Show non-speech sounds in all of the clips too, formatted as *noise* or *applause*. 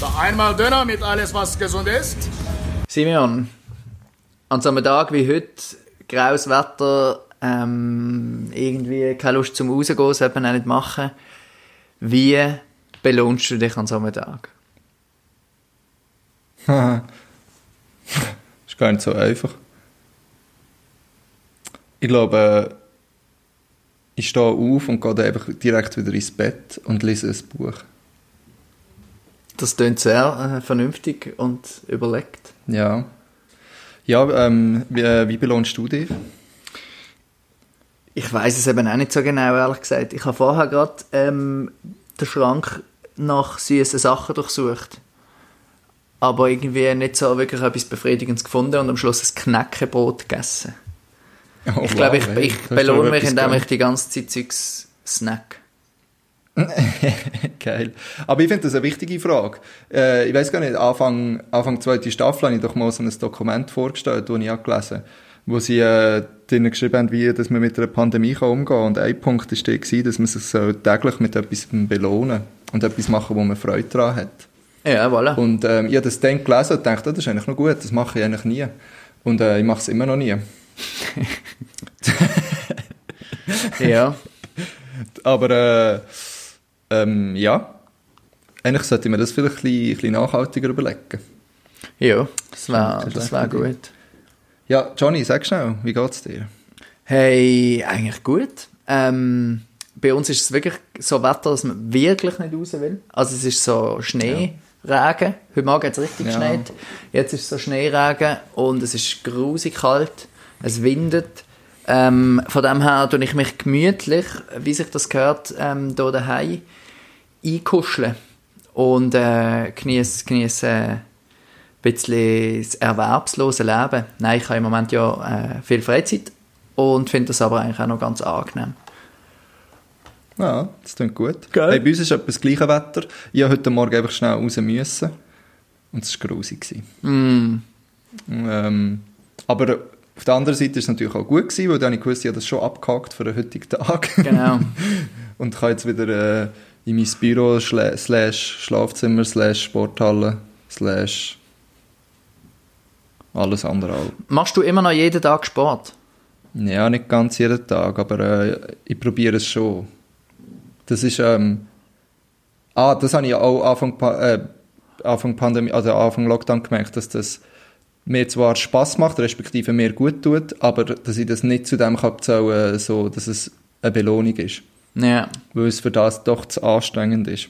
Da einmal Döner mit alles, was gesund ist. Simeon, an so einem Tag wie heute, graues Wetter, ähm, irgendwie keine Lust zum Rausgehen, sollte man auch nicht machen. Wie belohnst du dich an so einem Tag? *laughs* ist gar nicht so einfach. Ich glaube, ich stehe auf und gehe dann einfach direkt wieder ins Bett und lese ein Buch. Das klingt sehr äh, vernünftig und überlegt. Ja. Ja, ähm, wie, äh, wie belohnst du dich? Ich weiß es eben auch nicht so genau, ehrlich gesagt. Ich habe vorher gerade ähm, den Schrank nach süßen Sachen durchsucht. Aber irgendwie nicht so wirklich etwas Befriedigendes gefunden und am Schluss ein Knäckebrot gegessen. Oh, ich glaube, ich, wow, ich belohne mich, indem ich die ganze Zeit Zeugs snack. *laughs* Geil. Aber ich finde das eine wichtige Frage. Äh, ich weiß gar nicht, Anfang, Anfang zweite Staffel habe ich doch mal so ein Dokument vorgestellt, das ich gelesen habe, wo sie äh, drinnen geschrieben haben, wie dass man mit einer Pandemie kann umgehen kann. Und ein Punkt war der, dass man sich so täglich mit etwas belohnen und etwas machen, wo man Freude daran hat. Ja, voilà. Und ähm, ich habe das dann gelesen und dachte, oh, das ist eigentlich noch gut, das mache ich eigentlich nie. Und äh, ich mache es immer noch nie. *laughs* ja. *laughs* Aber äh, ähm, ja, eigentlich sollte mir das vielleicht ein bisschen, ein bisschen nachhaltiger überlegen. ja, das wäre Das wär gut. Ja, Johnny, sag schnell, wie geht's dir? Hey, eigentlich gut. Ähm, bei uns ist es wirklich so Wetter, dass man wirklich nicht raus will. Also es ist so Schneeregen. Heute Morgen hat es richtig Ja. geschneit. Jetzt ist es so Schneeregen und es ist grusig kalt. Es windet. Ähm, von dem her tue ich mich gemütlich, wie sich das gehört, ähm, hier daheim einkuscheln und äh, genieße genieß, äh, ein bisschen das erwerbslose Leben. Nein, ich habe im Moment ja äh, viel Freizeit und finde das aber eigentlich auch noch ganz angenehm. Ja, das klingt gut. Geil. Hey, bei uns ist etwa das gleiche Wetter. Ich habe heute Morgen einfach schnell raus müssen. Und es war grusig. Mm, Ähm, aber auf der anderen Seite war es natürlich auch gut, gewesen, weil dann habe ich gewusst, ich habe das schon abgehakt für den heutigen Tag. genau. *laughs* Und kann jetzt wieder äh, in mein Büro slash Schlafzimmer slash Sporthalle slash alles andere auch. Machst du immer noch jeden Tag Sport? Ja, nicht ganz jeden Tag, aber äh, ich probiere es schon. Das ist, ähm, ah, das habe ich auch Anfang, äh, Anfang Pandemie, also Anfang Lockdown gemerkt, dass das mir zwar Spaß macht, respektive mir gut tut, aber dass ich das nicht zu dem kann zählen, so, dass es eine Belohnung ist. Ja. Weil es für das doch zu anstrengend ist.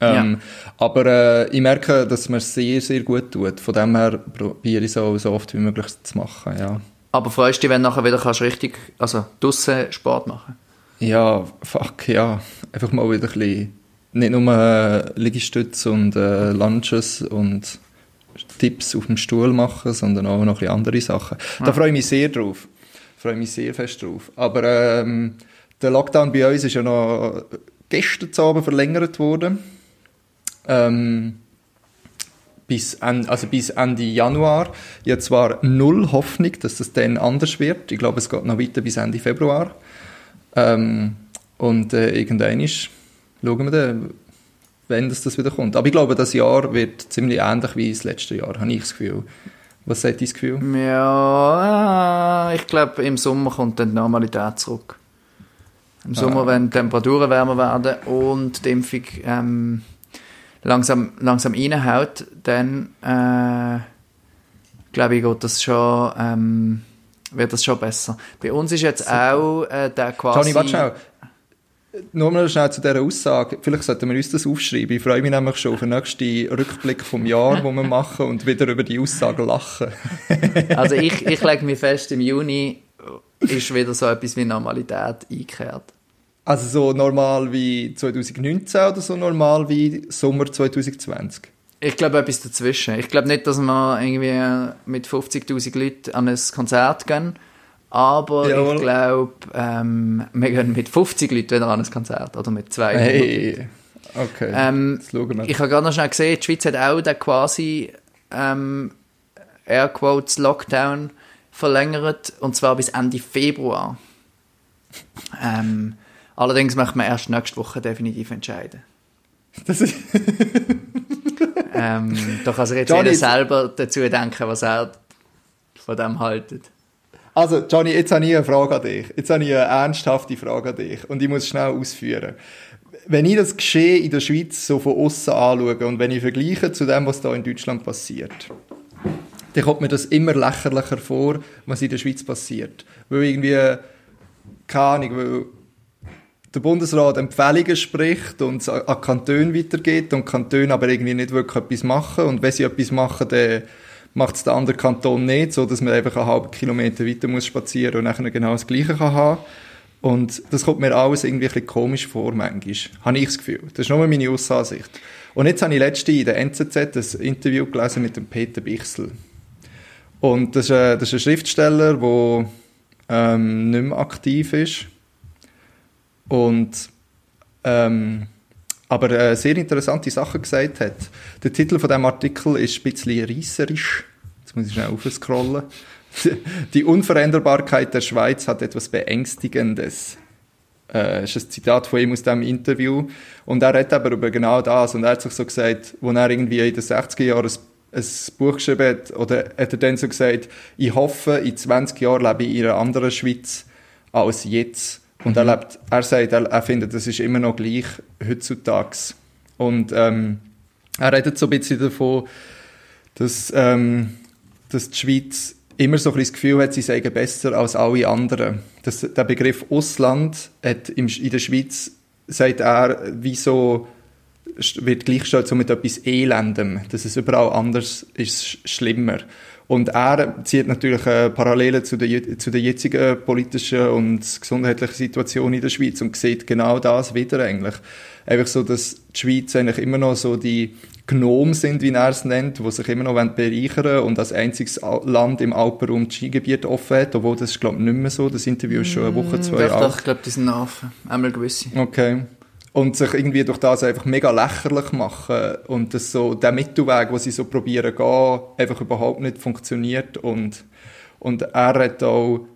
Ähm, Aber äh, ich merke, dass es mir sehr, sehr gut tut. Von dem her probiere ich so, so oft wie möglich zu machen, ja. Aber freust du dich, wenn du nachher wieder kannst richtig, also draussen Sport machen? Ja, fuck, ja. Einfach mal wieder ein bisschen, nicht nur äh, Liegestütze und äh, Lunges und Tipps auf dem Stuhl machen, sondern auch noch ein bisschen andere Sachen. Da freue ich mich sehr drauf. Freue mich sehr fest drauf. Aber ähm, der Lockdown bei uns ist ja noch gestern Abend verlängert worden. Ähm, bis, en, also bis Ende Januar. Ich habe zwar null Hoffnung, dass das dann anders wird. Ich glaube, es geht noch weiter bis Ende Februar. Ähm, und äh, irgendwann ist, schauen wir dann, wenn das, das wieder kommt. Aber ich glaube, das Jahr wird ziemlich ähnlich wie das letzte Jahr, habe ich das Gefühl. Was sagt dein Gefühl? Ja, äh, ich glaube, im Sommer kommt dann die Normalität zurück. Im Sommer, wenn die Temperaturen wärmer werden und die Impfung ähm, langsam, langsam reinhaut, dann äh, glaube ich, geht das schon, ähm, wird das schon besser. Bei uns ist jetzt auch äh, der quasi... Johnny, warte schnell. Nur mal schnell zu dieser Aussage. Vielleicht sollten wir uns das aufschreiben. Ich freue mich nämlich schon auf den nächsten Rückblick vom Jahr, den wir machen und wieder über die Aussage lachen. *laughs* Also ich, ich lege mir fest, im Juni ist wieder so etwas wie Normalität eingekehrt. Also so normal wie 2019 oder so normal wie Sommer 2020? Ich glaube etwas dazwischen. Ich glaube nicht, dass wir irgendwie mit 50'000 Leuten an ein Konzert gehen, aber Jawohl. ich glaube, ähm, wir gehen mit 50 Leuten wieder an ein Konzert oder mit 200 Leuten. Hey, okay. Ähm. Ich habe gerade noch schnell gesehen, die Schweiz hat auch den quasi ähm, Airquotes Lockdown verlängert und zwar bis Ende Februar. Ähm, allerdings möchte man erst nächste Woche definitiv entscheiden. Das ist *laughs* ähm, da kann sich jetzt Johnny, jeder selber dazu denken, was er von dem haltet. Also, Johnny, jetzt habe ich eine Frage an dich. Jetzt habe ich eine ernsthafte Frage an dich. Und ich muss schnell ausführen. Wenn ich das Geschehen in der Schweiz so von außen anschaue und wenn ich vergleiche zu dem, was da in Deutschland passiert, dann kommt mir das immer lächerlicher vor, was in der Schweiz passiert. Weil irgendwie, keine Ahnung, weil der Bundesrat Empfehlungen spricht und es an Kantone weitergeht und Kantone aber irgendwie nicht wirklich etwas machen und wenn sie etwas machen, dann macht es der andere Kanton nicht, so dass man einfach einen halben Kilometer weiter muss spazieren und dann genau das Gleiche kann haben. Und das kommt mir alles irgendwie ein bisschen komisch vor, manchmal. Habe ich das Gefühl. Das ist nur meine Aussicht. Und jetzt habe ich letzte in der NZZ ein Interview gelesen mit dem Peter Bichsel. Und das ist ein, das ist ein Schriftsteller, der ähm, nicht mehr aktiv ist. Und ähm, aber äh, sehr interessante Sachen gesagt hat. Der Titel von dem Artikel ist ein bisschen reisserisch. Jetzt muss ich schnell aufscrollen. *laughs* Die Unveränderbarkeit der Schweiz hat etwas Beängstigendes. Äh, ist ein Zitat von ihm aus diesem Interview. Und er redet aber über genau das. Und er hat sich so gesagt, wo er irgendwie in den 60er Jahren ein Buch geschrieben hat, oder hat er dann so gesagt, ich hoffe, in 20 Jahren lebe ich in einer anderen Schweiz als jetzt. Und er, lebt, er sagt, er, er findet, das ist immer noch gleich heutzutage. Und ähm, er redet so ein bisschen davon, dass, ähm, dass die Schweiz immer so ein bisschen das Gefühl hat, sie seien besser als alle anderen. Das, der Begriff Ausland hat im, in der Schweiz, sagt er, wieso wird gleichgestellt so mit etwas Elendem, dass es überall anders ist, schlimmer. Und er zieht natürlich äh, Parallelen zu der, zu der jetzigen politischen und gesundheitlichen Situation in der Schweiz und sieht genau das wieder eigentlich. Einfach so, dass die Schweiz eigentlich immer noch so die Gnomen sind, wie er es nennt, die sich immer noch bereichern wollen und als einziges Land im Alpenraum das Skigebiet offen hat, obwohl das ist, glaube ich, nicht mehr so. Das Interview ist schon eine Woche, zwei Jahre alt. Ich glaube, die sind offen. Einmal gewisse. Okay und sich irgendwie durch das einfach mega lächerlich machen und das so der Mittelweg, wo sie so probieren gehen, einfach überhaupt nicht funktioniert und und er hat auch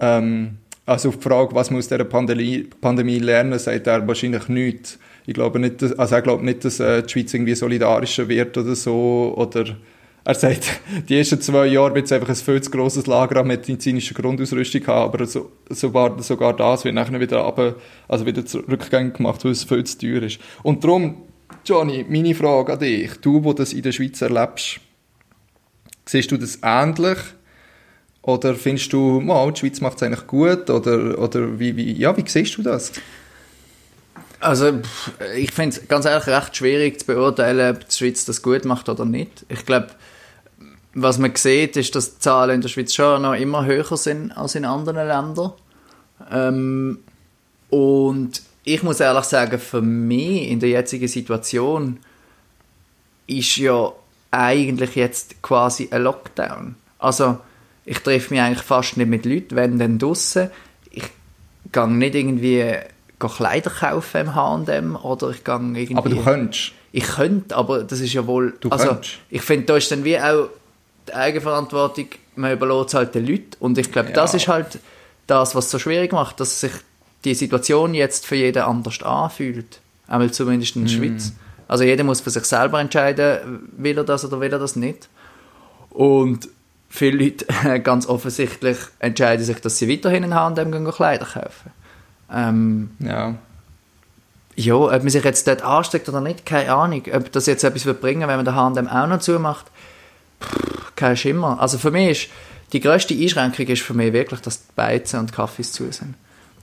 ähm, also auf die Frage, was muss der Pandemie, Pandemie lernen, sagt er wahrscheinlich nichts. Ich glaube nicht, dass, also er glaubt nicht, dass äh, die Schweiz irgendwie solidarischer wird oder so oder er sagt, die ersten zwei Jahre wird es einfach ein viel zu grosses Lager an medizinischer Grundausrüstung haben, aber so, sogar, sogar das wird nachher wieder, runter, also wieder rückgängig gemacht, weil es viel zu teuer ist. Und darum, Johnny, meine Frage an dich, du, wo das in der Schweiz erlebst, siehst du das ähnlich? Oder findest du, mal, die Schweiz macht es eigentlich gut? Oder, oder wie, wie, ja, wie siehst du das? Also, ich finde es ganz ehrlich recht schwierig zu beurteilen, ob die Schweiz das gut macht oder nicht. Ich glaube, was man sieht, ist, dass die Zahlen in der Schweiz schon noch immer höher sind als in anderen Ländern. Ähm, und ich muss ehrlich sagen, für mich in der jetzigen Situation ist ja eigentlich jetzt quasi ein Lockdown. Also ich treffe mich eigentlich fast nicht mit Leuten, wenn dann draussen. Ich gehe nicht irgendwie gehe Kleider kaufen im H&M oder ich gehe irgendwie... Aber du könntest. Ich könnte, aber das ist ja wohl... Du also, könntest. Ich finde, da ist dann wie auch die Eigenverantwortung, man überlässt es halt den Leuten. Und ich glaube, ja. das ist halt das, was es so schwierig macht, dass sich die Situation jetzt für jeden anders anfühlt. Einmal zumindest in der mm. Schweiz. Also jeder muss für sich selber entscheiden, will er das oder will er das nicht. Und viele Leute *laughs* ganz offensichtlich entscheiden sich, dass sie weiterhin in H&M Kleider kaufen. Ähm, ja. Ja, ob man sich jetzt dort ansteckt oder nicht, keine Ahnung. Ob das jetzt etwas wird bringen, wenn man den H&M auch noch zumacht, kein Schimmer. Also für mich ist, die grösste Einschränkung ist für mich wirklich, dass die Beizen und Kaffees zu sind.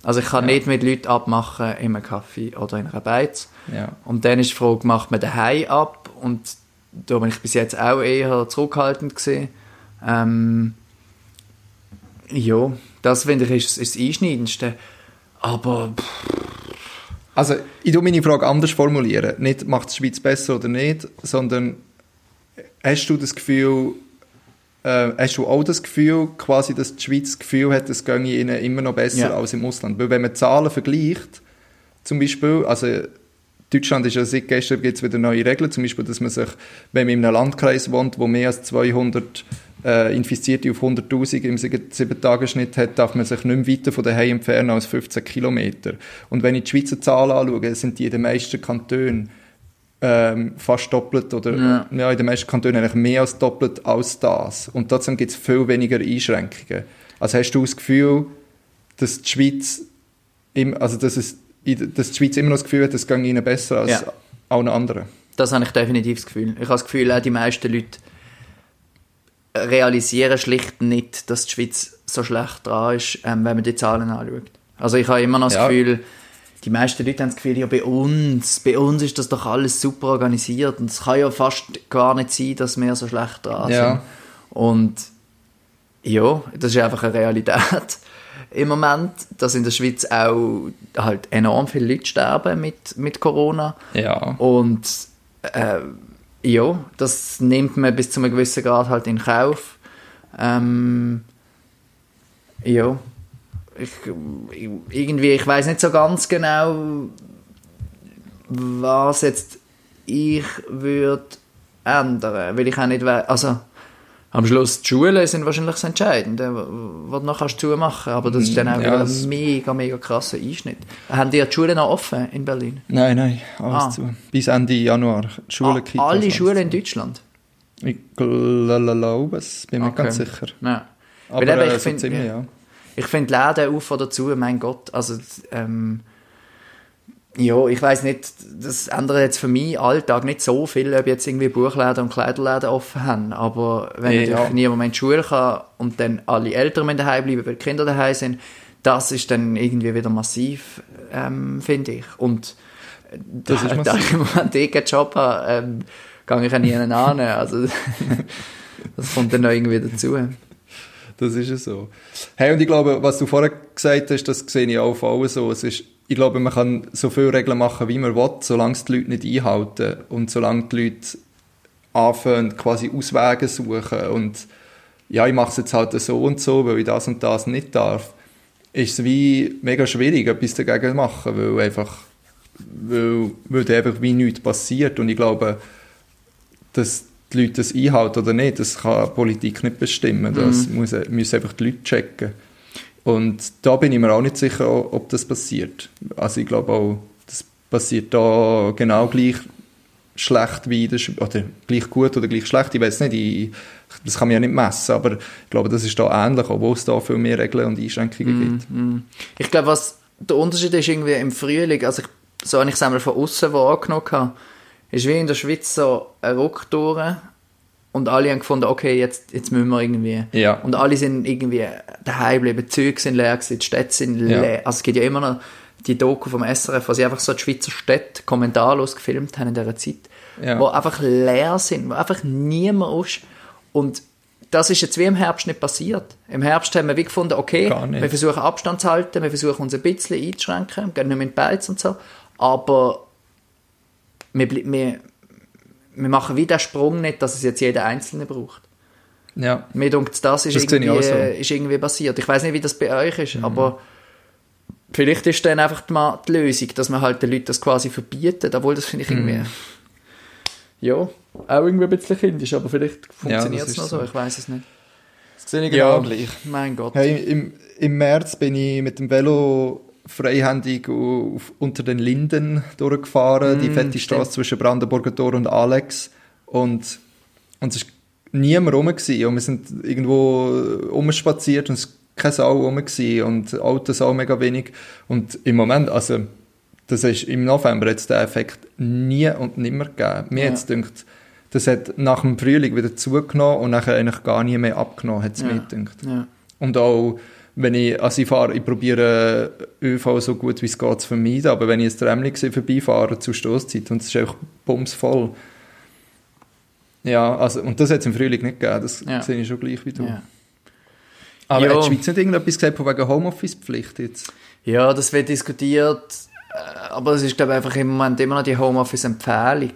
Also ich kann ja. nicht mit Leuten abmachen in einem Kaffee oder in einer Beiz. Ja. Und dann ist die Frage, macht man daheim ab? Und da bin ich bis jetzt auch eher zurückhaltend gesehen. Ähm, ja, das finde ich ist, ist das Einschneidendste. Aber... Also ich tue meine Frage anders formulieren. Nicht, macht die Schweiz besser oder nicht, sondern Hast du das Gefühl, äh, hast du auch das Gefühl, quasi, dass die Schweiz das Gefühl hat, es ginge ihnen immer noch besser ja. als im Ausland? Weil wenn man Zahlen vergleicht, zum Beispiel, also Deutschland ist ja seit gestern gibt es wieder neue Regeln, zum Beispiel, dass man sich, wenn man in einem Landkreis wohnt, wo mehr als 200 äh, Infizierte auf 100'000 im 7-Tage-Schnitt hat, darf man sich nicht mehr weiter von daheim entfernen als 15 Kilometer. Und wenn ich die Schweizer Zahlen anschaue, sind die in den meisten Kantonen ähm, fast doppelt oder Ja. ja. in den meisten Kantonen eigentlich mehr als doppelt als das. Und trotzdem gibt es viel weniger Einschränkungen. Also hast du das Gefühl, dass die Schweiz, im, also dass, es, dass die Schweiz immer noch das Gefühl hat, es geht ihnen besser als Ja. allen anderen? Das habe ich definitiv das Gefühl. Ich habe das Gefühl, auch die meisten Leute realisieren schlicht nicht, dass die Schweiz so schlecht dran ist, ähm, wenn man die Zahlen anschaut. Also ich habe immer noch das Ja. Gefühl, die meisten Leute haben das Gefühl, ja bei uns, bei uns ist das doch alles super organisiert und es kann ja fast gar nicht sein, dass wir so schlecht dran Ja. sind. Und ja, das ist einfach eine Realität *laughs* im Moment, dass in der Schweiz auch halt enorm viele Leute sterben mit, mit Corona. Ja. Und äh, ja, das nimmt man bis zu einem gewissen Grad halt in Kauf. Ähm, ja, ich, irgendwie, ich weiß nicht so ganz genau, was jetzt ich würde ändern, weil ich auch nicht weiß, also am Schluss die Schulen sind wahrscheinlich das Entscheidende, was du noch kannst zumachen, aber das ist dann auch Ja, ein mega, mega krasser Einschnitt. Haben die die Schulen noch offen in Berlin? Nein, nein, alles Ah. zu. Bis Ende Januar. Schulen, Ah, Kitas, alle Schulen zu. in Deutschland? Ich glaube es, bin mir Okay. ganz sicher. Ja. Aber Weil äh, ich so find- ziemlich, ja. Ja. Ich finde Läden auf oder zu, mein Gott, also ähm, ja, ich weiß nicht, das ändert jetzt für meinen Alltag nicht so viel, ob jetzt irgendwie Buchläden und Kleiderläden offen haben, aber wenn Ja. natürlich niemand mehr in die Schule kann und dann alle Eltern müssen daheim bleiben, weil die Kinder daheim sind, das ist dann irgendwie wieder massiv, ähm, finde ich. Und Das da, ist da massiv. ich im Moment *laughs* eh keinen Job habe, ähm, gehe ich auch nie an. Also *laughs* das kommt dann noch irgendwie dazu. Das ist ja so. Hey, und ich glaube, was du vorher gesagt hast, das sehe ich auch allen so. Es ist, ich glaube, man kann so viele Regeln machen, wie man will, solange es die Leute nicht einhalten und solange die Leute anfangen, quasi Auswege suchen und ja, ich mache es jetzt halt so und so, weil ich das und das nicht darf, ist es wie mega schwierig, etwas dagegen zu machen, weil einfach, weil, weil einfach wie nichts passiert und ich glaube, dass die Leute das einhalten oder nicht, das kann die Politik nicht bestimmen. Das muss, müssen einfach die Leute checken. Und da bin ich mir auch nicht sicher, ob das passiert. Also ich glaube auch, das passiert da genau gleich schlecht wie in der Schweiz, oder gleich gut oder gleich schlecht, ich weiß nicht, ich, das kann man ja nicht messen, aber ich glaube, das ist da ähnlich, obwohl es da viel mehr Regeln und Einschränkungen gibt. Ich glaube, was der Unterschied ist irgendwie im Frühling, also ich, so habe ich es einmal von außen wahrgenommen, habe, ist wie in der Schweiz so ein Ruck durch und alle haben gefunden, okay, jetzt, jetzt müssen wir irgendwie. Ja. Und alle sind irgendwie daheim geblieben, die Züge sind leer gewesen, die Städte sind Ja. leer. Also es gibt ja immer noch die Doku vom SRF, wo sie einfach so die Schweizer Städte kommentarlos gefilmt haben in dieser Zeit, Ja. wo einfach leer sind, wo einfach niemand ist. Und das ist jetzt wie im Herbst nicht passiert. Im Herbst haben wir wie gefunden, okay, wir versuchen Abstand zu halten, wir versuchen uns ein bisschen einzuschränken, gehen nicht mehr in die Beiz und so, aber wir, wir, wir machen wie den Sprung nicht, dass es jetzt jeder Einzelne braucht. Ja. Mir denkt, das ist, Das irgendwie, so. ist irgendwie passiert. Ich weiß nicht, wie das bei euch ist, aber vielleicht ist dann einfach mal die Lösung, dass man halt den Leuten das quasi verbietet, obwohl das finde ich irgendwie, Mhm. ja, auch irgendwie ein bisschen kindisch, aber vielleicht funktioniert es noch so. so. ich weiß es nicht. Das sehe ich Ja. genau gleich. Mein Gott. Hey, im, Im März bin ich mit dem Velo freihändig auf, unter den Linden durchgefahren, die fette Straße zwischen Brandenburger Tor und Alex. Und, und es war niemand rum. Gewesen. Und wir sind irgendwo rumspaziert und es war keine Sau rum. Gewesen. Und Autos auch mega wenig. Und im Moment, also das ist im November jetzt der Effekt nie und nimmer gegeben. Mir Ja. jetzt gedacht, das hat nach dem Frühling wieder zugenommen und nachher eigentlich gar nie mehr abgenommen, hat es Ja. mir gedacht. Ja. Und auch, wenn ich, also ich fahre, ich probiere ÖV so gut wie es geht zu vermeiden, aber wenn ich ein Tramli vorbeifahre zu Stoßzeit und es ist einfach bumsvoll. Ja, also, und das hat es im Frühling nicht gegeben, das Ja. sehe ich schon gleich wie du. Ja. Aber Ja. hat die Schweiz nicht irgendetwas gesagt von wegen Homeoffice-Pflicht jetzt? Ja, das wird diskutiert, äh, aber es ist, glaube ich, einfach im Moment immer noch die Homeoffice-Empfehlung.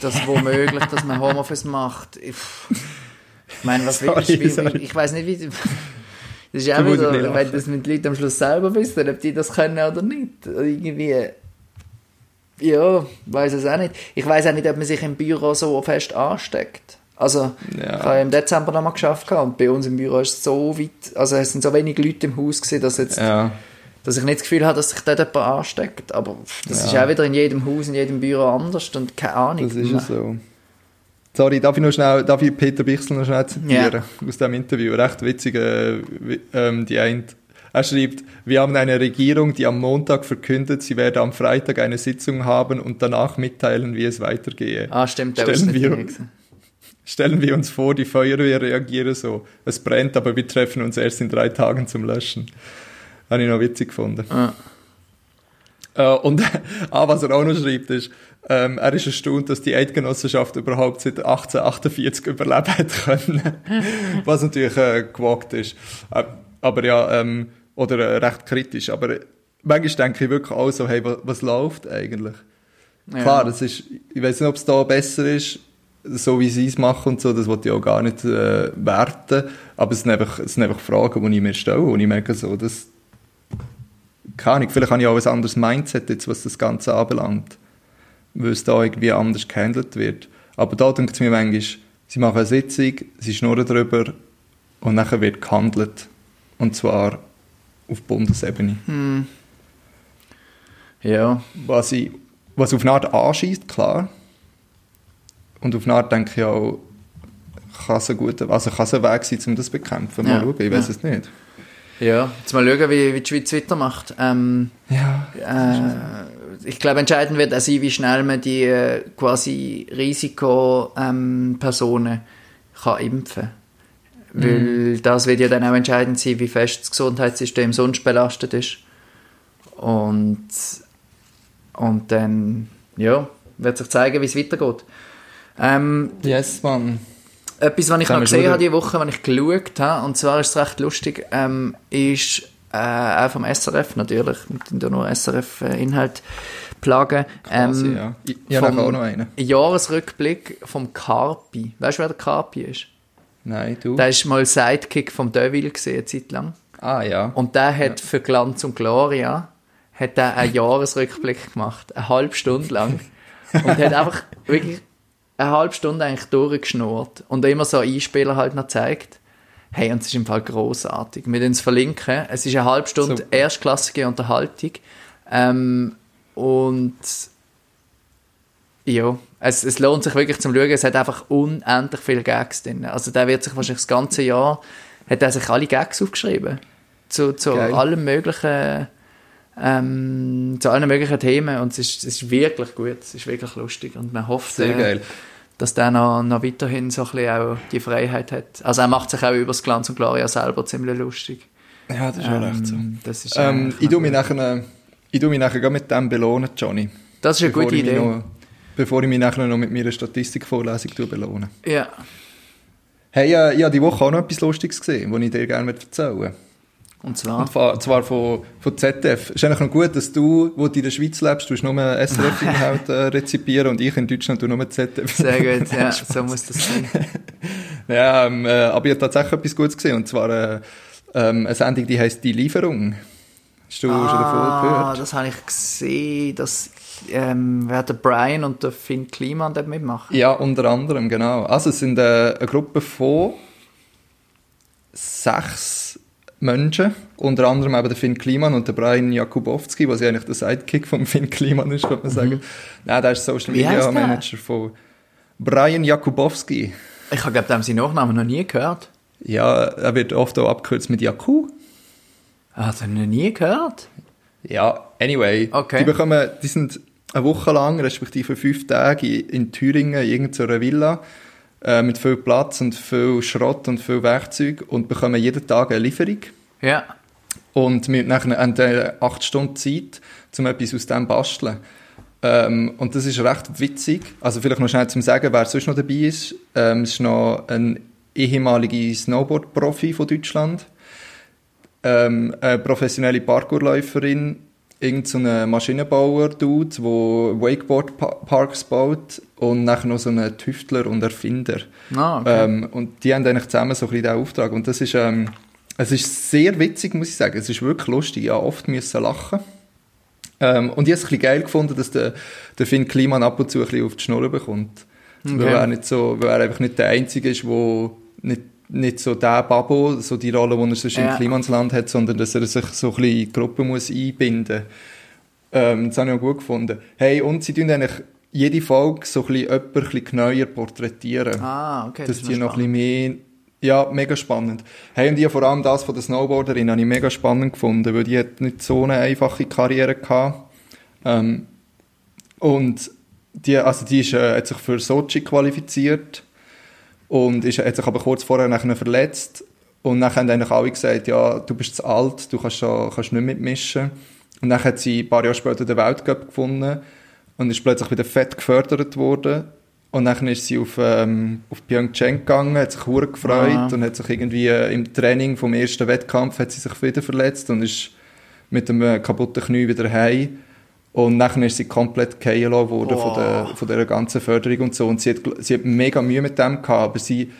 Das womöglich, dass man Homeoffice macht. Ich, ich meine, was will *laughs* Sorry, ich? Sorry. wie, ich weiß nicht, wie. Das ist auch Du wieder, lachen. wenn das mit den Leuten am Schluss selber wissen, ob die das können oder nicht. Irgendwie. Ja, weiß es auch nicht. Ich weiß auch nicht, ob man sich im Büro so fest ansteckt. Also, Ja. ich habe im Dezember noch mal geschafft und bei uns im Büro ist es so weit, also es sind so wenig Leute im Haus gewesen, dass jetzt Ja. dass ich nicht das Gefühl habe, dass sich dort jemand ansteckt. Aber das Ja. ist auch wieder in jedem Haus, in jedem Büro anders und keine Ahnung. Das ist ja so. Sorry, darf ich noch schnell, darf ich Peter Bichsel noch schnell zitieren? Aus dem Interview. Recht witzig, äh, ähm, die ein, er schreibt, wir haben eine Regierung, die am Montag verkündet, sie werde am Freitag eine Sitzung haben und danach mitteilen, wie es weitergehe. Ah, stimmt, der Stellen wir-. Stellen wir uns vor, die Feuerwehr reagiere so. Es brennt, aber wir treffen uns erst in drei Tagen zum Löschen. Habe ich noch witzig gefunden. Ah. Äh, und *laughs* ah, was er auch noch schreibt, ist, ähm, er ist erstaunt, dass die Eidgenossenschaft überhaupt seit 1848 überleben hat können. *laughs* was natürlich äh, gewagt ist. Äh, aber ja, ähm, oder äh, recht kritisch. Aber manchmal denke ich wirklich auch so, hey, was, was läuft eigentlich? Ja. Klar, das ist, ich weiß nicht, ob es da besser ist, so wie sie es machen und so, das wollte ich auch gar nicht äh, werten, aber es sind, einfach, es sind einfach Fragen, die ich mir stelle und ich merke so, das keine Ahnung, vielleicht habe ich auch ein anderes Mindset jetzt, was das Ganze anbelangt, weil es da irgendwie anders gehandelt wird. Aber da denkt es mir manchmal, sie machen eine Sitzung, sie schnurren darüber und nachher wird gehandelt und zwar auf Bundesebene. Ja, was, ich, was auf eine Art anschießt, klar. Und auf eine Art denke ich auch, kann es ein, guter, also kann es ein Weg sein, um das zu bekämpfen. Mal Ja. schauen, ich weiß Ja. es nicht. Ja. Jetzt mal schauen, wie, wie die Schweiz weitermacht. Ähm, Ja. äh, ich glaube, entscheidend wird auch sein, wie schnell man die äh, quasi Risikopersonen ähm, kann impfen Weil das wird ja dann auch entscheidend sein, wie fest das Gesundheitssystem sonst belastet ist. Und, und dann, ja, wird sich zeigen, wie es weitergeht. Ähm, Yes, Mann. Etwas, was ich noch gesehen habe, die Woche, wenn ich geschaut habe, und zwar ist es recht lustig, ähm, ist äh, auch vom SRF natürlich, mit den nur SRF-Inhalt plagen. Quasi, ähm, ja. Ich, ich habe auch noch einen. Jahresrückblick vom Carpi. Weißt du, wer der Carpi ist? Nein, du? Der ist mal Sidekick vom Deville gesehen, eine Zeit lang. ah, ja. Und der hat für Glanz und Gloria hat er einen *laughs* Jahresrückblick gemacht, eine halbe Stunde lang. Und hat einfach wirklich eine halbe Stunde eigentlich durchgeschnurrt und immer so Einspieler halt noch gezeigt. Hey, und es ist im Fall großartig. Wir werden es verlinken. Es ist eine halbe Stunde Super. erstklassige Unterhaltung. Ähm, und ja, es, es lohnt sich wirklich zum Schauen. Es hat einfach unendlich viele Gags drin. Also der wird sich wahrscheinlich das ganze Jahr, hat er sich alle Gags aufgeschrieben. Zu, zu Geil. allen möglichen, ähm, zu allen möglichen Themen. Und es ist, es ist wirklich gut. Es ist wirklich lustig. Und man hofft, Sehr äh, dass der noch, noch weiterhin so ein bisschen auch die Freiheit hat. Also er macht sich auch über das Glanz und Gloria selber ziemlich lustig. Ja, das ist auch recht so. Ähm, Das ist Ähm, ich tue mich nachher, ich tue mich nachher mit dem belohnen, Johnny. Das ist eine gute Idee. Noch, bevor ich mich nachher noch mit meiner Statistikvorlesung tue belohne. Ja. Hey, äh, ich habe die Woche auch noch etwas Lustiges gesehen, das ich dir gerne erzählen möchte. Und zwar. Und zwar, zwar von, von ZDF. Es ist eigentlich noch gut, dass du, wo du in der Schweiz lebst, du nur SRF-Inhalt *laughs* äh, rezipieren und ich in Deutschland nur ZDF. Sehr gut, *laughs* ja, so muss das sein. Ja, ähm, äh, aber ich habe tatsächlich etwas Gutes gesehen. Und zwar äh, ähm, eine Sendung, die heisst «Die Lieferung». Hast du schon davon Ah, gehört? das habe ich gesehen, dass ähm, wer der Brian und der Finn Kliman dort mitmachen. Ja, unter anderem, genau. Also es sind äh, eine Gruppe von sechs Menschen, unter anderem eben der Finn Kliman und der Brian Jakubowski, was ja eigentlich der Sidekick von *laughs* Finn Kliman ist, könnte man sagen. Nein, der ist Social Mhm. Media? Manager von Brian Jakubowski. Ich habe, glaube ich, seinen Nachnamen noch nie gehört. Ja, er wird oft auch abgekürzt mit Jaku. Habe ich noch nie gehört. Ja, anyway. Okay. Die bekommen, die sind eine Woche lang, respektive fünf Tage in, in Thüringen, in irgendeiner Villa, äh, mit viel Platz und viel Schrott und viel Werkzeug und bekommen jeden Tag eine Lieferung. Ja. Und wir haben dann acht Stunden Zeit, um etwas aus dem zu basteln. Ähm, und das ist recht witzig. Also vielleicht noch schnell zum Sagen, wer sonst noch dabei ist. Ähm, es ist noch ein ehemaliger Snowboard-Profi von Deutschland, ähm, eine professionelle Parkourläuferin, irgendein so ein Maschinenbauer-Dude, der Wakeboard-Parks baut und nachher noch so ein Tüftler und Erfinder. Ah, okay. Ähm, und die haben eigentlich zusammen so ein bisschen den Auftrag. Und das ist, ähm, es ist sehr witzig, muss ich sagen. Es ist wirklich lustig. Ich habe oft müssen lachen. Ähm, und ich habe es ein bisschen geil gefunden, dass der, der Finn Kliman ab und zu ein bisschen auf die Schnur bekommt. Weil, Okay. er nicht so, weil er einfach nicht der Einzige ist, der nicht nicht so der Babo, so die Rolle, die er sonst Ja. im Klimansland hat, sondern dass er sich so ein bisschen in die Gruppe muss einbinden muss. Ähm, das habe ich auch gut gefunden. Hey, und sie tun eigentlich jede Folge so ein bisschen jemanden ein bisschen genauer porträtieren. Ah, okay. dass ist die noch ein spannend. bisschen mehr... Ja, mega spannend. Hey, und ich vor allem das von der Snowboarderin habe ich mega spannend gefunden, weil die hat nicht so eine einfache Karriere gehabt. Ähm, und die, also die ist, äh, hat sich für Sochi qualifiziert und ist, hat sich aber kurz vorher nachher verletzt. Und dann haben eigentlich alle gesagt, ja, du bist zu alt, du kannst, schon, kannst nicht mitmischen. Und dann hat sie ein paar Jahre später den Weltcup gewonnen und ist plötzlich wieder fett gefördert worden. Und dann ist sie auf, ähm, auf Pyeongchang gegangen, hat sich hure gefreut Ah. und hat sich irgendwie äh, im Training vom ersten Wettkampf hat sie sich wieder verletzt und ist mit einem äh, kaputten Knie wieder heim. Und nachher ist sie komplett KLO geworden von, der, von der ganzen Förderung und so. Und sie hat, sie hat mega Mühe mit dem gehabt, aber sie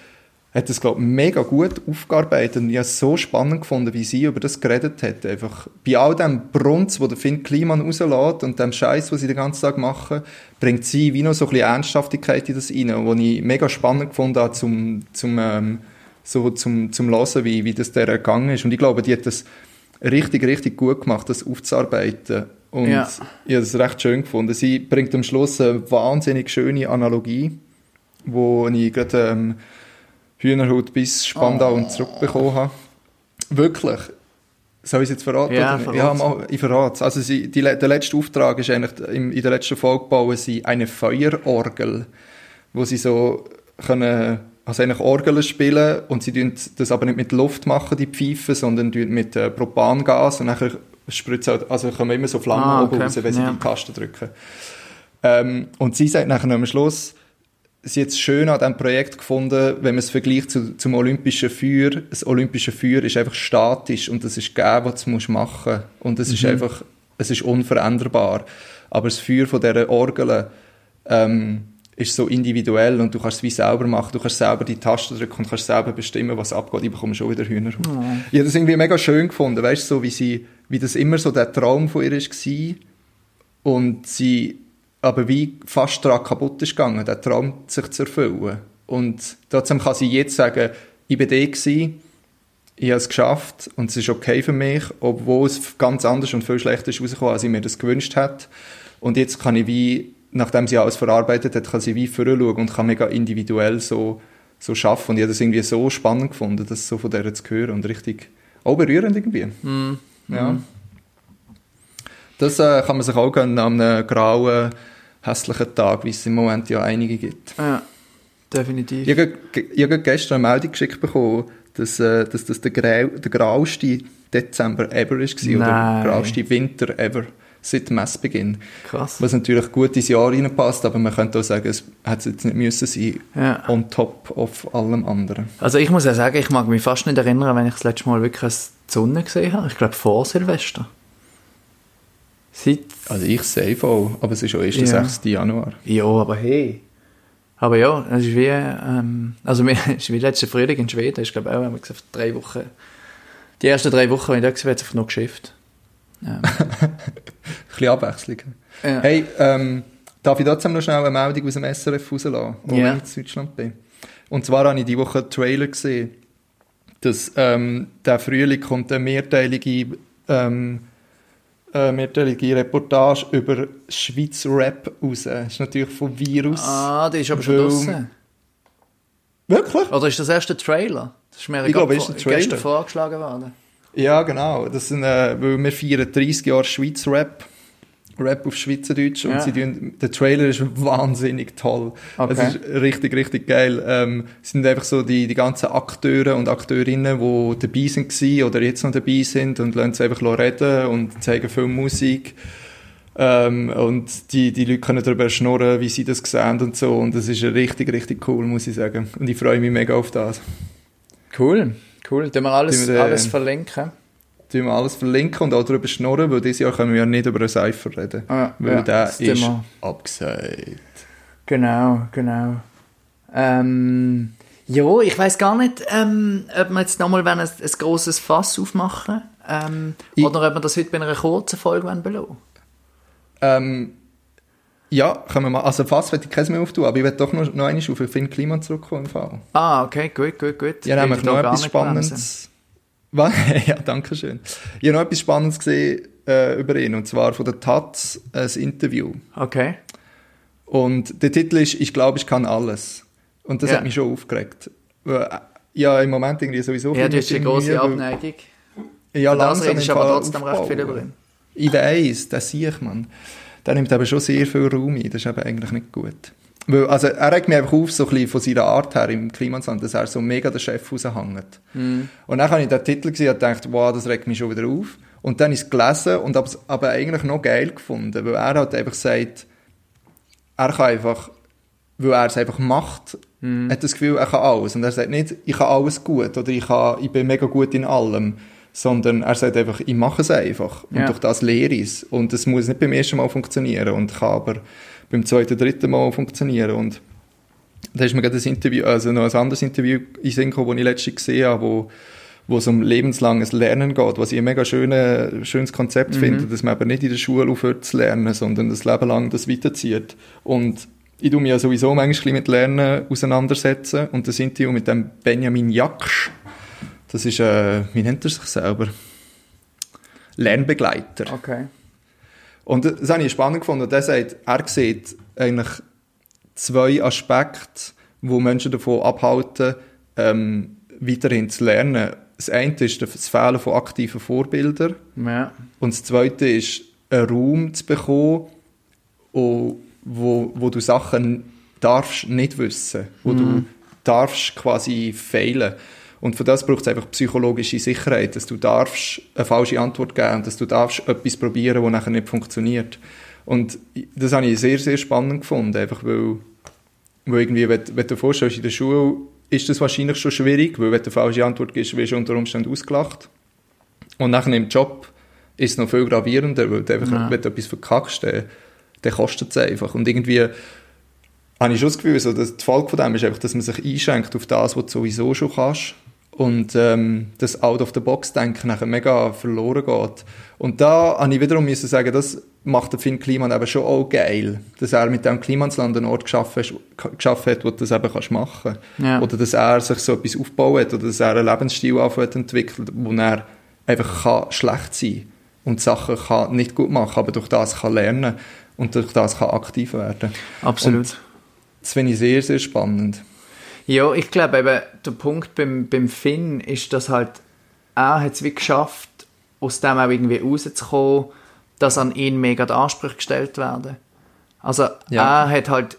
hat das, glaube ich, mega gut aufgearbeitet. Und ich habe es so spannend gefunden, wie sie über das geredet hat. Einfach bei all dem Brunz, wo der Finn Kliman rauslässt und dem Scheiß, was sie den ganzen Tag machen, bringt sie wie noch so ein bisschen Ernsthaftigkeit in das rein, was ich mega spannend gefunden habe, zum, zum, ähm, so zum, zum Hören, wie, wie das der gegangen ist. Und ich glaube, die hat das richtig, richtig gut gemacht, das aufzuarbeiten. Und Ja. ich habe das recht schön gefunden. Sie bringt am Schluss eine wahnsinnig schöne Analogie, wo ich gerade ähm, Hühnerhaut bis Spandau und zurückbekommen habe. Wirklich. Soll ich es jetzt verraten? Ja, verrat's. ja mal, ich verrate Also sie, die, der letzte Auftrag ist eigentlich, im, in der letzten Folge bauen sie eine Feuerorgel, wo sie so können, also eigentlich Orgeln spielen und sie tun das aber nicht mit Luft machen, die Pfeifen, sondern mit äh, Propangas und nachher spritzen, halt- also kommen immer so Flammen Ah, oben okay. raus, wenn sie Ja. die Tasten drücken. Ähm, und sie sagt nachher am Schluss, sie hat es schön an diesem Projekt gefunden, wenn man es vergleicht zu, zum olympischen Feuer. Das olympische Feuer ist einfach statisch und das ist gegeben, was du musst machen Und es ist einfach, es ist unveränderbar. Aber das Feuer von dieser Orgel ähm, ist so individuell und du kannst es wie selber machen. Du kannst selber die Tasten drücken und kannst selber bestimmen, was abgeht. Ich bekomme schon wieder Hühner. Ich habe das irgendwie mega schön gefunden, weißt du, so wie sie, wie das immer so der Traum von ihr war und sie aber wie fast daran kaputt ist gegangen, der Traum sich zu erfüllen. Und trotzdem kann sie jetzt sagen, ich bin der gewesen, ich habe es geschafft und es ist okay für mich, obwohl es ganz anders und viel schlechter ist rausgekommen, als ich mir das gewünscht hätte. Und jetzt kann ich wie, nachdem sie alles verarbeitet hat, kann sie wie schauen und kann mega individuell so, so schaffen. Und ich habe das irgendwie so spannend gefunden, das so von der zu hören und richtig, auch berührend irgendwie. Ja. Das äh, kann man sich auch gönnen an einem grauen, hässlichen Tag, wie es im Moment ja einige gibt. Ja, definitiv. Ich habe, ge- ich habe gestern eine Meldung geschickt bekommen, dass, äh, dass das der, grau, der grauste Dezember ever war, oder der grauste Winter ever seit Messbeginn. Krass. Was natürlich gut ins Jahr reinpasst, aber man könnte auch sagen, es hätte jetzt nicht müssen sein, Ja. on top of allem anderen. Also ich muss ja sagen, ich mag mich fast nicht erinnern, wenn ich das letzte Mal wirklich die Sonne gesehen habe. Ich glaube vor Silvester. Seit... Also ich safe auch, aber es ist auch erst der Ja. 6. Januar. Ja, aber hey. Aber ja, es ist wie... Ähm, also wir, *laughs* es ist wie letzten Frühling in Schweden. Ich glaube auch, haben wir gesagt, drei Wochen... Die ersten drei Wochen, wenn ich da war, hat es einfach noch geschifft. *laughs* Ein bisschen Abwechslung. ja. Hey, ähm, darf ich trotzdem noch schnell eine Meldung aus dem SRF rauslassen, wo Ja. ich in Deutschland bin? Und zwar habe ich diese Woche einen Trailer gesehen, dass ähm, der Frühling kommt eine mehrteilige, ähm, eine mehrteilige Reportage über Schweiz Rap raus. Das ist natürlich von Virus. Ah, die ist aber schon draussen. Wirklich? Oder ist das erst der Trailer? Das ist mir Ich glaube, ist gestern Trailer. vorgeschlagen worden. Ja, genau. Das sind, äh, weil wir feiern 30 Jahre Schweiz Rap. Rap auf Schweizerdeutsch und Ja. sie tun, der Trailer ist *laughs* wahnsinnig toll. Okay. Es ist richtig, richtig geil. Ähm, es sind einfach so die, die ganzen Akteure und Akteurinnen, die dabei sind gewesen oder jetzt noch dabei sind und lassen sie einfach reden und zeigen viel Musik. Ähm, und die, die Leute können darüber schnurren, wie sie das sehen und so. Und das ist richtig, richtig cool, muss ich sagen. Und ich freue mich mega auf das. Cool, cool. Tun wir alles, wir, äh, alles verlinken. tun wir alles verlinken und auch darüber schnurren, weil dieses Jahr können wir ja nicht über einen Cypher reden. Ah, weil ja, der ist Thema. abgesagt. Genau, genau. Ähm, ja, ich weiß gar nicht, ähm, ob wir jetzt nochmal ein, ein grosses Fass aufmachen ähm, Ich- oder ob wir das heute bei einer kurzen Folge belassen Ähm, Ja, können wir mal. Also fast will ich keins mehr auftun, aber ich will doch noch, noch einmal auf Finn Kliman zurückkommen im Fall. Ah, okay, gut, gut, gut. Ja, nämlich noch etwas Spannendes. Was? *laughs* ja, danke schön. Ich habe noch etwas Spannendes gesehen äh, über ihn, und zwar von der Taz ein Interview. Okay. Und der Titel ist «Ich glaube, ich kann alles». Und das Ja. hat mich schon aufgeregt. Äh, Ja, im Moment irgendwie sowieso Ja, du hast eine große Abneigung. Ja, das langsam redest im aber trotzdem recht viel aufbauen. über ihn. Ich weiss, das sehe ich, Mann. Der nimmt aber schon sehr viel Raum ein. Das ist eben eigentlich nicht gut. Weil, also, er regt mich einfach auf, so ein bisschen von seiner Art her im Klimansland, dass er so mega den Chef raushängt. Mhm. Und dann habe ich den Titel gesehen und gedacht, wow, das regt mich schon wieder auf. Und dann ist es gelesen und habe es aber eigentlich noch geil gefunden, weil er halt einfach sagt, er kann einfach, weil er es einfach macht, Mhm. hat das Gefühl, er kann alles. Und er sagt nicht, ich kann alles gut oder ich, kann, ich bin mega gut in allem, sondern er sagt einfach, ich mache es einfach. Und Ja. durch das lehre ich es. Und es muss nicht beim ersten Mal funktionieren und kann aber beim zweiten, dritten Mal funktionieren. Und da ist mir gerade ein Interview, also noch ein anderes Interview in Sinn gekommen, das ich letztens gesehen habe, wo, wo es um lebenslanges Lernen geht, was ich ein mega schöne, schönes Konzept finde, dass man aber nicht in der Schule aufhört zu lernen, sondern das Leben lang das weiterzieht. Und ich tue mich ja sowieso manchmal mit Lernen auseinandersetzen und das Interview mit dem Benjamin Jaksch, das ist, äh, wie nennt er sich selber? Lernbegleiter. Okay. Und das habe ich spannend gefunden. Und er sagt, er sieht eigentlich zwei Aspekte, wo Menschen davon abhalten, ähm, weiterhin zu lernen. Das eine ist das Fehlen von aktiven Vorbildern. Ja. Und das zweite ist, einen Raum zu bekommen, wo, wo, wo du Sachen darfst nicht wissen, wo du darfst quasi fehlen. Und für das braucht es einfach psychologische Sicherheit, dass du darfst eine falsche Antwort geben und dass du darfst etwas probieren, das nachher nicht funktioniert. Und das habe ich sehr, sehr spannend gefunden, einfach weil, weil irgendwie, wenn, wenn du dir vorstellst, in der Schule ist das wahrscheinlich schon schwierig, weil wenn du eine falsche Antwort gibst, wirst du unter Umständen ausgelacht. Und nachher im Job ist es noch viel gravierender, weil du einfach, Ja. wenn du etwas verkackst, dann, dann kostet es einfach. Und irgendwie habe ich schon das Gefühl, so, dass die Folge von dem ist einfach, dass man sich einschränkt auf das, was du sowieso schon kannst. Und ähm, das Out-of-the-Box-Denken nachher mega verloren geht. Und da habe ich wiederum müssen sagen, das macht der Finn Kliman eben schon auch geil. Dass er mit dem Klimansland einen Ort geschaffen, hat- geschaffen hat, wo du das eben kannst machen Ja. Oder dass er sich so etwas aufgebaut hat. Oder dass er einen Lebensstil entwickelt, wo er einfach kann schlecht sein und Sachen kann nicht gut machen, aber durch das kann lernen und durch das kann aktiv werden. Absolut. Und das finde ich sehr, sehr spannend. Ja, ich glaube eben, der Punkt beim, beim Finn ist, dass halt er hat es wie geschafft, aus dem auch irgendwie rauszukommen, dass an ihn mega die Ansprüche gestellt werden. Also Ja. er hat halt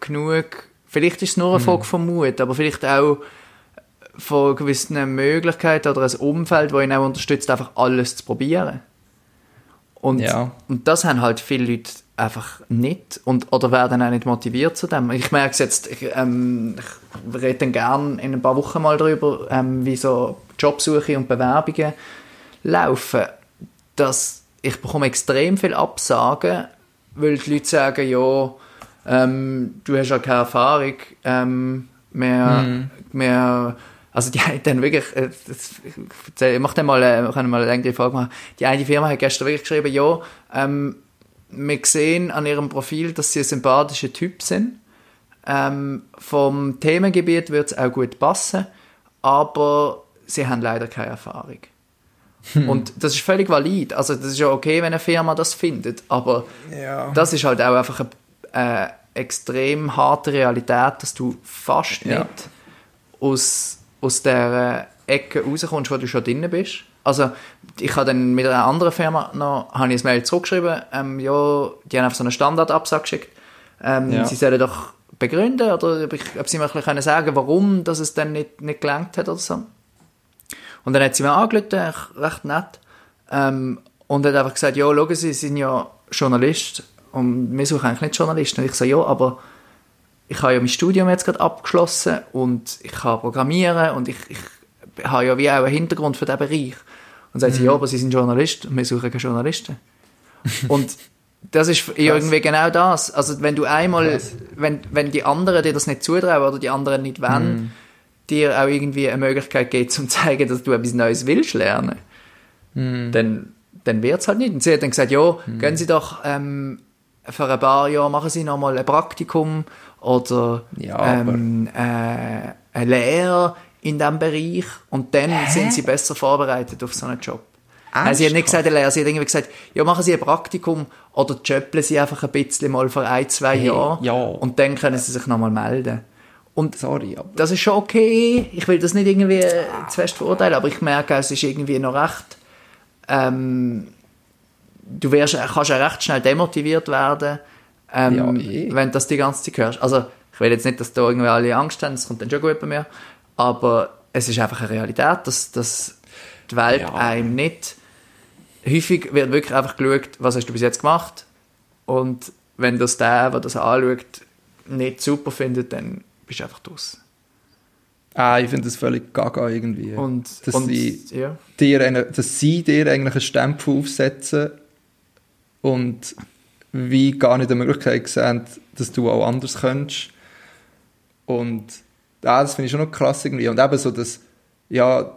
genug, vielleicht ist es nur eine Folge von Mut, aber vielleicht auch von gewissen Möglichkeiten oder ein Umfeld, das ihn auch unterstützt, einfach alles zu probieren. Und, Ja. und das haben halt viele Leute einfach nicht und, oder werden auch nicht motiviert zu dem. Ich merke es jetzt, ich, ähm, ich rede dann gerne in ein paar Wochen mal darüber, ähm, wie so Jobsuche und Bewerbungen laufen. Dass ich bekomme extrem viel Absagen, weil die Leute sagen, ja, ähm, du hast ja keine Erfahrung, ähm, mehr, mehr also die haben dann wirklich, äh, das, ich erzähl- ich mach dann mal, äh, wir können mal eine längere Folge machen. Die eine Firma hat gestern wirklich geschrieben, ja, ähm, wir sehen an ihrem Profil, dass sie ein sympathischer Typ sind. Ähm, vom Themengebiet wird es auch gut passen, aber sie haben leider keine Erfahrung. Und das ist völlig valid. Also das ist ja okay, wenn eine Firma das findet, aber Ja. das ist halt auch einfach eine äh, extrem harte Realität, dass du fast Ja. nicht aus, aus der Ecke rauskommst, wo du schon drin bist. Also ich habe dann mit einer anderen Firma noch habe ich ein Mail zurückgeschrieben, ähm, ja, die haben einfach so einen Standardabsag geschickt. Ähm, Ja. Sie sollen doch begründen oder ob, ich, ob sie mir ein bisschen können sagen warum dass es dann nicht, nicht gelangt hat oder so. Und dann hat sie mir angerufen, echt recht nett, ähm, und hat einfach gesagt, ja, schauen Sie, Sie sind ja Journalist und wir suchen eigentlich nicht Journalisten. Und ich so, ja, aber ich habe ja mein Studium jetzt gerade abgeschlossen und ich kann programmieren und ich, ich habe ja wie auch einen Hintergrund für diesen Bereich. Und sagt sie, ja, aber Sie sind Journalist und wir suchen keine Journalisten. *laughs* und das ist irgendwie genau das. Also wenn du einmal, wenn, wenn die anderen dir das nicht zutrauen oder die anderen nicht wollen, dir auch irgendwie eine Möglichkeit geben, zum zu zeigen, dass du etwas Neues willst lernen, dann, dann wird es halt nicht. Und sie hat dann gesagt, ja, gehen Sie doch ähm, für ein paar Jahre machen sie nochmal ein Praktikum oder Ja, ähm, äh, eine Lehre in diesem Bereich und dann sind sie besser vorbereitet auf so einen Job. Nein, sie hat nicht gesagt, eine Lehre, sie hat irgendwie gesagt, ja, machen Sie ein Praktikum oder jobben Sie einfach ein bisschen mal für ein, zwei Hey, Jahre ja. und dann können Sie sich nochmal melden. Und Sorry, aber... das ist schon okay. Ich will das nicht irgendwie zu fest verurteilen, aber ich merke, es ist irgendwie noch recht. Ähm, du wirst, kannst ja recht schnell demotiviert werden, ähm, Ja, eh. wenn du das die ganze Zeit hörst. Also, ich will jetzt nicht, dass da irgendwie alle Angst haben, das kommt dann schon gut bei mir. Aber es ist einfach eine Realität, dass, dass die Welt Ja. einem nicht. Häufig wird wirklich einfach geschaut, was hast du bis jetzt gemacht. Und wenn das der, der das anschaut, nicht super findet, dann bist du einfach draus. Ah, ich finde das völlig gaga irgendwie. Und, dass, und sie ja. dir eine, dass sie dir eigentlich einen Stempel aufsetzen und wie gar nicht die Möglichkeit sehen, dass du auch anders könntest. Und ja, das finde ich schon noch krass irgendwie. Und eben so, dass, ja,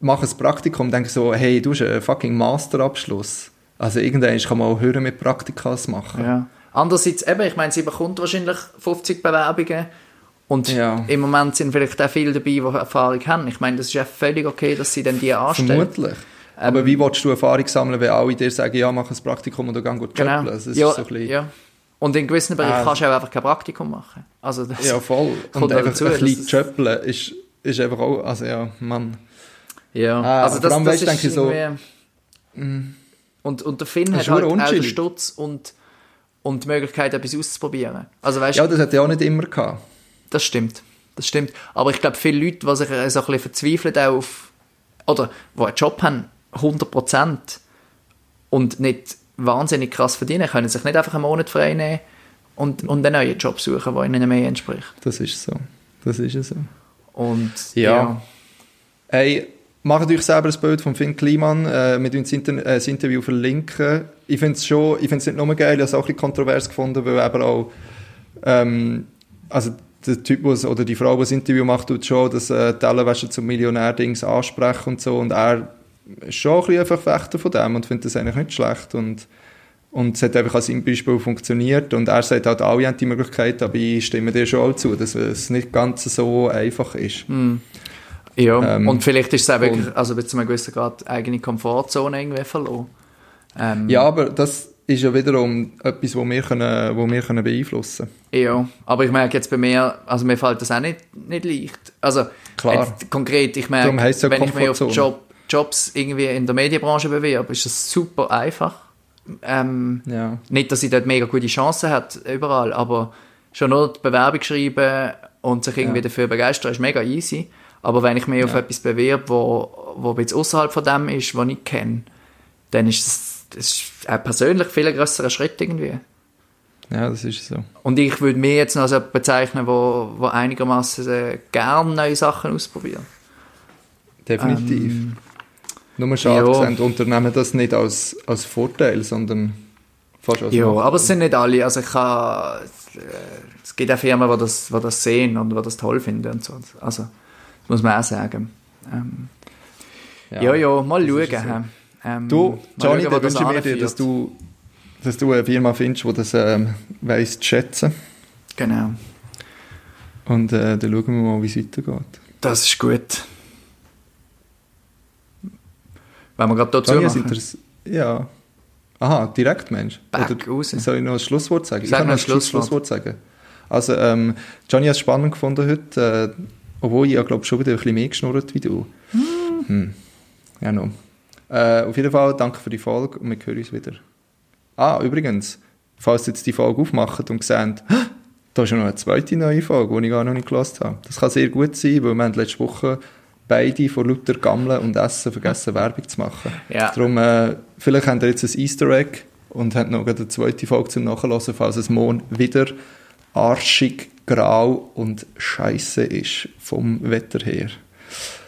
mach ein Praktikum, denke so, hey, du hast einen fucking Masterabschluss. Also irgendwann kann man auch hören mit Praktikas machen. Ja. Andererseits, eben, ich meine, sie bekommt wahrscheinlich 50 Bewerbungen und Ja. im Moment sind vielleicht auch viele dabei, die Erfahrung haben. Ich meine, das ist ja völlig okay, dass sie dann die anstellen. Vermutlich. Aber wie willst du Erfahrung sammeln, wenn alle dir sagen, ja, mach ein Praktikum oder geh gut Genau. Das ist ja, so ein bisschen, ja. Und in gewissen Bereichen Ah. kannst du auch einfach kein Praktikum machen. Also das, Ja, voll. Und einfach dazu, ein bisschen Jöppeln ist, ist einfach auch, also ja, Mann. ja. Ah, also das, allem, das weißt, ist so, irgendwie- Und, und der Finn hat halt auch den. Stutz und, und die Möglichkeit, etwas auszuprobieren. Also weißt Ja, das hat er auch nicht immer gehabt. Das stimmt. Das stimmt. Aber ich glaube, viele Leute, die sich äh, so ein bisschen verzweifeln auf, oder die einen Job haben, 100% und nicht wahnsinnig krass verdienen, können sich nicht einfach einen Monat frei nehmen und, und einen neuen Job suchen, der ihnen mehr entspricht. Das ist so. Das ist so. Und Ja. Hey, macht euch selber ein Bild von Finn Kliman. Äh, wir tun das, Inter äh, das Interview verlinken. Ich finde es schon, ich finde es nicht nur geil, ich habe es auch ein bisschen kontrovers gefunden, weil eben auch, ähm, also der Typ, wo's- oder die Frau, die das Interview macht, tut schon das äh, Tellerwäsche zum Millionär-Dings ansprechen und so und er schon ein bisschen ein Verfechter von dem und findet das eigentlich nicht schlecht und und es hat einfach seinem Beispiel funktioniert und er sagt halt, alle haben die Möglichkeit, aber ich stimme dir schon auch zu, dass es nicht ganz so einfach ist. ja. Ähm, und vielleicht ist es auch wirklich, also bis zu einem gewissen Grad, eigene Komfortzone irgendwie verloren. Ähm, Ja, aber das ist ja wiederum etwas, wo wir, können, wo wir können beeinflussen Ja, aber ich merke jetzt bei mir, also mir fällt das auch nicht, nicht leicht. Also Klar. konkret, ich merke, wenn ich mich auf Komfortzone. Job, Jobs irgendwie in der Medienbranche bewerbe, ist das super einfach. Ähm, Ja. nicht, dass ich dort mega gute Chancen hat überall, aber schon nur die Bewerbung schreiben und sich irgendwie Ja. dafür begeistern, ist mega easy. Aber wenn ich mich auf Ja. etwas bewerbe, wo, wo ein bisschen außerhalb von dem ist, was ich kenne, dann ist das, das ist auch persönlich viel ein grösserer Schritt irgendwie. ja, das ist so. Und ich würde mich jetzt noch als jemand bezeichnen, wo, wo einigermaßen äh, gern neue Sachen ausprobiert. Definitiv. Nur schade, ja. sehen Unternehmen das nicht als, als Vorteil, sondern fast als Ja, Nachteil. aber es sind nicht alle. Also ich kann, äh, es gibt auch Firmen, die das, die das sehen und die das toll finden und so. Also, das muss man auch sagen. Ähm, ja. ja, mal das schauen. Ähm, Du, mal Johnny, schauen, da wünsche ich mir dir, dass du, dass du eine Firma findest, die das ähm, weiss zu schätzen. Genau, Und äh, dann schauen wir mal, wie es weitergeht. das ist gut. Wenn wir gerade dazu es machen. ja. Aha, direkt, Mensch. Back Oder raus. soll ich noch ein Schlusswort sagen? Sag kann noch ein ein Schluss- Schlusswort. Schlusswort sagen. Also, ähm, Johnny hat es spannend gefunden heute, äh, obwohl ich ja, glaube schon wieder ein bisschen mehr geschnurrt wie du. Hm. Ja, no. Äh, auf jeden Fall, danke für die Folge und wir hören uns wieder. Ah, übrigens, falls ihr jetzt die Folge aufmacht und seht, «Hä, *gasps* da ist ja noch eine zweite neue Folge, die ich gar noch nicht gehört habe. Das kann sehr gut sein, weil wir haben letzte Woche beide vor lauter Gammeln und Essen vergessen, *laughs* Werbung zu machen. Ja. Darum, äh, vielleicht habt ihr jetzt ein Easter Egg und habt noch eine zweite Folge zum Nachhören, falls es morgen wieder arschig, grau und scheiße ist vom Wetter her.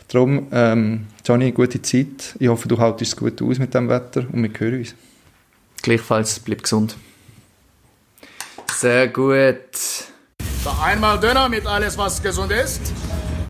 Darum, ähm, Johnny, gute Zeit. Ich hoffe, du haltest es gut aus mit dem Wetter und wir hören uns. Gleichfalls, bleib gesund. Sehr gut. Da einmal Döner mit alles, was gesund ist.